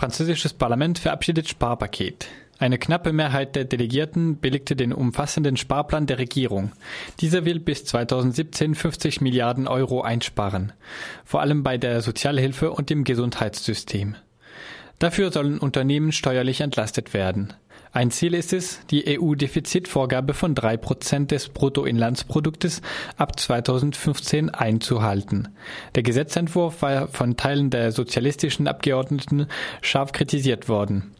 Französisches Parlament verabschiedet Sparpaket. Eine knappe Mehrheit der Delegierten billigte den umfassenden Sparplan der Regierung. Dieser will bis 2017 50 Milliarden Euro einsparen, vor allem bei der Sozialhilfe und dem Gesundheitssystem. Dafür sollen Unternehmen steuerlich entlastet werden. Ein Ziel ist es, die EU-Defizitvorgabe von drei Prozent des Bruttoinlandsproduktes ab 2015 einzuhalten. Der Gesetzentwurf war von Teilen der sozialistischen Abgeordneten scharf kritisiert worden.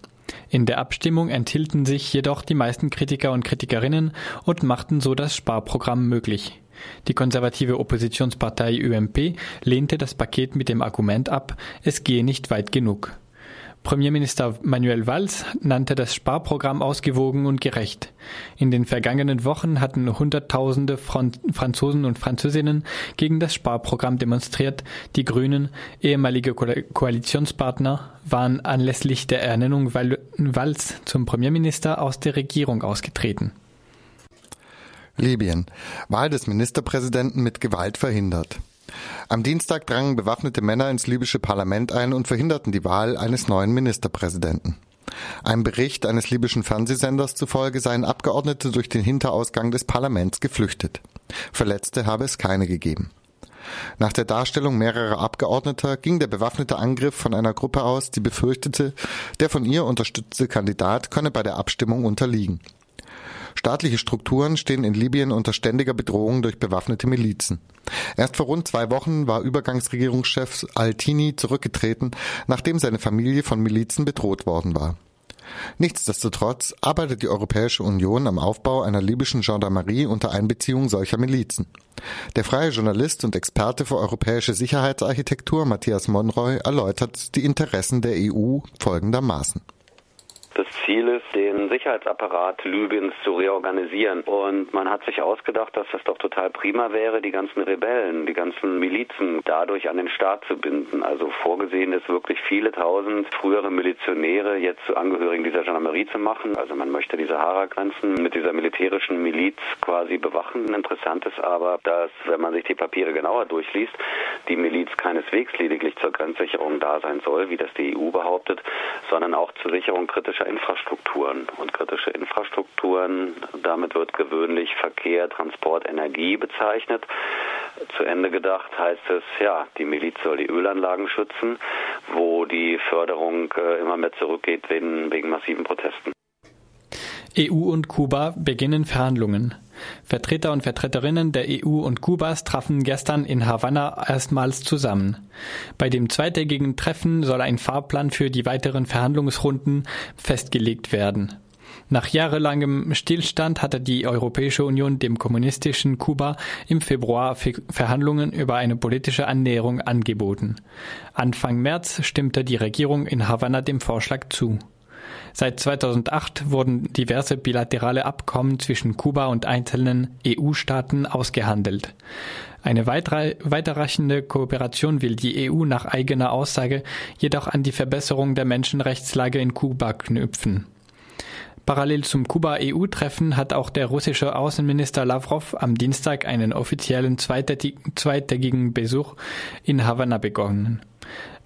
In der Abstimmung enthielten sich jedoch die meisten Kritiker und Kritikerinnen und machten so das Sparprogramm möglich. Die konservative Oppositionspartei UMP lehnte das Paket mit dem Argument ab, es gehe nicht weit genug. Premierminister Manuel Valls nannte das Sparprogramm ausgewogen und gerecht. In den vergangenen Wochen hatten Hunderttausende Franzosen und Französinnen gegen das Sparprogramm demonstriert. Die Grünen, ehemalige Ko Koalitionspartner, waren anlässlich der Ernennung Valls zum Premierminister aus der Regierung ausgetreten. Libyen. Wahl des Ministerpräsidenten mit Gewalt verhindert. Am Dienstag drangen bewaffnete Männer ins libysche Parlament ein und verhinderten die Wahl eines neuen Ministerpräsidenten. Einem Bericht eines libyschen Fernsehsenders zufolge seien Abgeordnete durch den Hinterausgang des Parlaments geflüchtet. Verletzte habe es keine gegeben. Nach der Darstellung mehrerer Abgeordneter ging der bewaffnete Angriff von einer Gruppe aus, die befürchtete, der von ihr unterstützte Kandidat könne bei der Abstimmung unterliegen. Staatliche Strukturen stehen in Libyen unter ständiger Bedrohung durch bewaffnete Milizen. Erst vor rund zwei Wochen war Übergangsregierungschef Al-Tini zurückgetreten, nachdem seine Familie von Milizen bedroht worden war. Nichtsdestotrotz arbeitet die Europäische Union am Aufbau einer libyschen Gendarmerie unter Einbeziehung solcher Milizen. Der freie Journalist und Experte für europäische Sicherheitsarchitektur Matthias Monroy erläutert die Interessen der EU folgendermaßen. Ziel ist, den Sicherheitsapparat Libyens zu reorganisieren. Und man hat sich ausgedacht, dass das doch total prima wäre, die ganzen Rebellen, die ganzen Milizen dadurch an den Staat zu binden. Also vorgesehen ist wirklich viele tausend frühere Milizionäre jetzt zu Angehörigen dieser Gendarmerie zu machen. Also man möchte die Sahara-Grenzen mit dieser militärischen Miliz quasi bewachen. Interessant ist aber, dass, wenn man sich die Papiere genauer durchliest, die Miliz keineswegs lediglich zur Grenzsicherung da sein soll, wie das die EU behauptet, sondern auch zur Sicherung kritischer kritischer Infrastrukturen. Und kritische Infrastrukturen, damit wird gewöhnlich Verkehr, Transport, Energie bezeichnet. Zu Ende gedacht heißt es, ja, die Miliz soll die Ölanlagen schützen, wo die Förderung äh, immer mehr zurückgeht wegen, wegen massiven Protesten. EU und Kuba beginnen Verhandlungen. Vertreter und Vertreterinnen der EU und Kubas trafen gestern in Havanna erstmals zusammen. Bei dem zweitägigen Treffen soll ein Fahrplan für die weiteren Verhandlungsrunden festgelegt werden. Nach jahrelangem Stillstand hatte die Europäische Union dem kommunistischen Kuba im Februar Verhandlungen über eine politische Annäherung angeboten. Anfang März stimmte die Regierung in Havanna dem Vorschlag zu. Seit 2008 wurden diverse bilaterale Abkommen zwischen Kuba und einzelnen EU-Staaten ausgehandelt. Eine weiterreichende Kooperation will die EU nach eigener Aussage jedoch an die Verbesserung der Menschenrechtslage in Kuba knüpfen. Parallel zum Kuba-EU-Treffen hat auch der russische Außenminister Lavrov am Dienstag einen offiziellen zweitägigen Besuch in Havanna begonnen.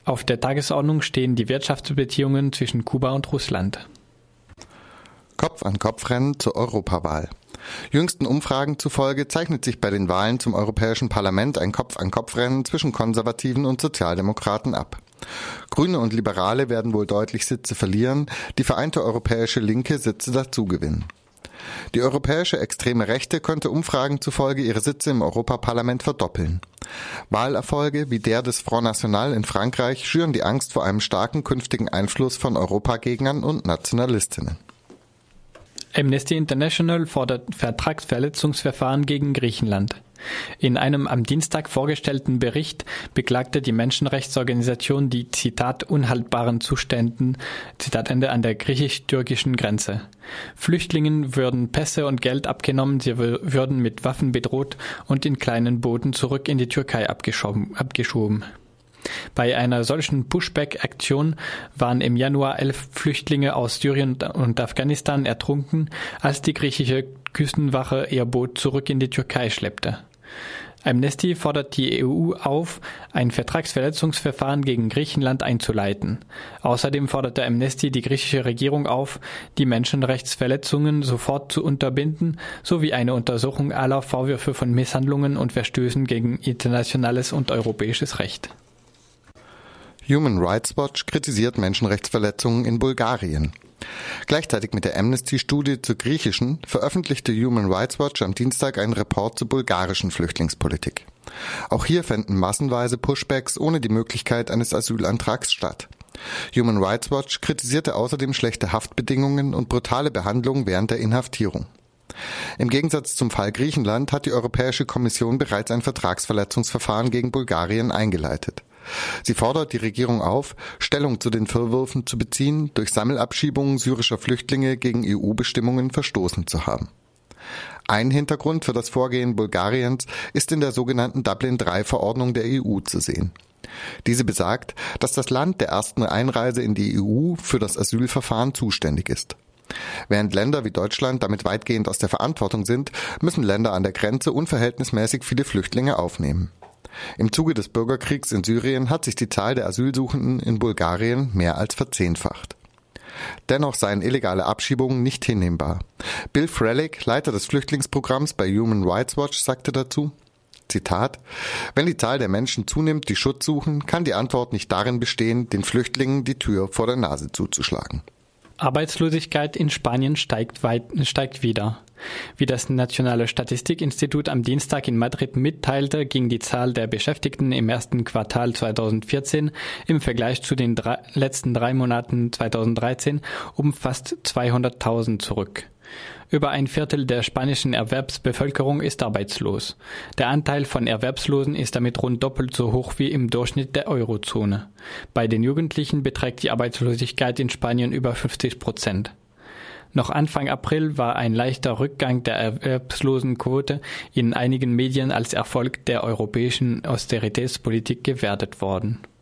Auf der Tagesordnung stehen die Wirtschaftsbeziehungen zwischen Kuba und Russland. Kopf-an-Kopf-Rennen zur Europawahl. Jüngsten Umfragen zufolge zeichnet sich bei den Wahlen zum Europäischen Parlament ein Kopf-an-Kopf-Rennen zwischen Konservativen und Sozialdemokraten ab. Grüne und Liberale werden wohl deutlich Sitze verlieren, die vereinte europäische Linke Sitze dazugewinnen. Die europäische extreme Rechte könnte Umfragen zufolge ihre Sitze im Europaparlament verdoppeln. Wahlerfolge wie der des Front National in Frankreich schüren die Angst vor einem starken künftigen Einfluss von Europagegnern und Nationalistinnen. Amnesty International fordert Vertragsverletzungsverfahren gegen Griechenland. In einem am Dienstag vorgestellten Bericht beklagte die Menschenrechtsorganisation die Zitat unhaltbaren Zuständen Zitat Ende an der griechisch-türkischen Grenze. Flüchtlingen würden Pässe und Geld abgenommen, sie würden mit Waffen bedroht und in kleinen Booten zurück in die Türkei abgeschoben. Bei einer solchen Pushback-Aktion waren im Januar elf Flüchtlinge aus Syrien und Afghanistan ertrunken, als die griechische Küstenwache ihr Boot zurück in die Türkei schleppte. Amnesty fordert die EU auf, ein Vertragsverletzungsverfahren gegen Griechenland einzuleiten. Außerdem forderte Amnesty die griechische Regierung auf, die Menschenrechtsverletzungen sofort zu unterbinden sowie eine Untersuchung aller Vorwürfe von Misshandlungen und Verstößen gegen internationales und europäisches Recht. Human Rights Watch kritisiert Menschenrechtsverletzungen in Bulgarien. Gleichzeitig mit der Amnesty-Studie zur griechischen veröffentlichte Human Rights Watch am Dienstag einen Report zur bulgarischen Flüchtlingspolitik. Auch hier fänden massenweise Pushbacks ohne die Möglichkeit eines Asylantrags statt. Human Rights Watch kritisierte außerdem schlechte Haftbedingungen und brutale Behandlung während der Inhaftierung. Im Gegensatz zum Fall Griechenland hat die Europäische Kommission bereits ein Vertragsverletzungsverfahren gegen Bulgarien eingeleitet. Sie fordert die Regierung auf, Stellung zu den Vorwürfen zu beziehen, durch Sammelabschiebungen syrischer Flüchtlinge gegen EU-Bestimmungen verstoßen zu haben. Ein Hintergrund für das Vorgehen Bulgariens ist in der sogenannten Dublin-III-Verordnung der EU zu sehen. Diese besagt, dass das Land der ersten Einreise in die EU für das Asylverfahren zuständig ist. Während Länder wie Deutschland damit weitgehend aus der Verantwortung sind, müssen Länder an der Grenze unverhältnismäßig viele Flüchtlinge aufnehmen. Im Zuge des Bürgerkriegs in Syrien hat sich die Zahl der Asylsuchenden in Bulgarien mehr als verzehnfacht. Dennoch seien illegale Abschiebungen nicht hinnehmbar. Bill Frelick, Leiter des Flüchtlingsprogramms bei Human Rights Watch, sagte dazu, Zitat, wenn die Zahl der Menschen zunimmt, die Schutz suchen, kann die Antwort nicht darin bestehen, den Flüchtlingen die Tür vor der Nase zuzuschlagen. Arbeitslosigkeit in Spanien steigt, weit, steigt wieder. Wie das Nationale Statistikinstitut am Dienstag in Madrid mitteilte, ging die Zahl der Beschäftigten im ersten Quartal 2014 im Vergleich zu den drei, letzten drei Monaten 2013 um fast 200.000 zurück. Über ein Viertel der spanischen Erwerbsbevölkerung ist arbeitslos. Der Anteil von Erwerbslosen ist damit rund doppelt so hoch wie im Durchschnitt der Eurozone. Bei den Jugendlichen beträgt die Arbeitslosigkeit in Spanien über 50 Prozent. Noch Anfang April war ein leichter Rückgang der Erwerbslosenquote in einigen Medien als Erfolg der europäischen Austeritätspolitik gewertet worden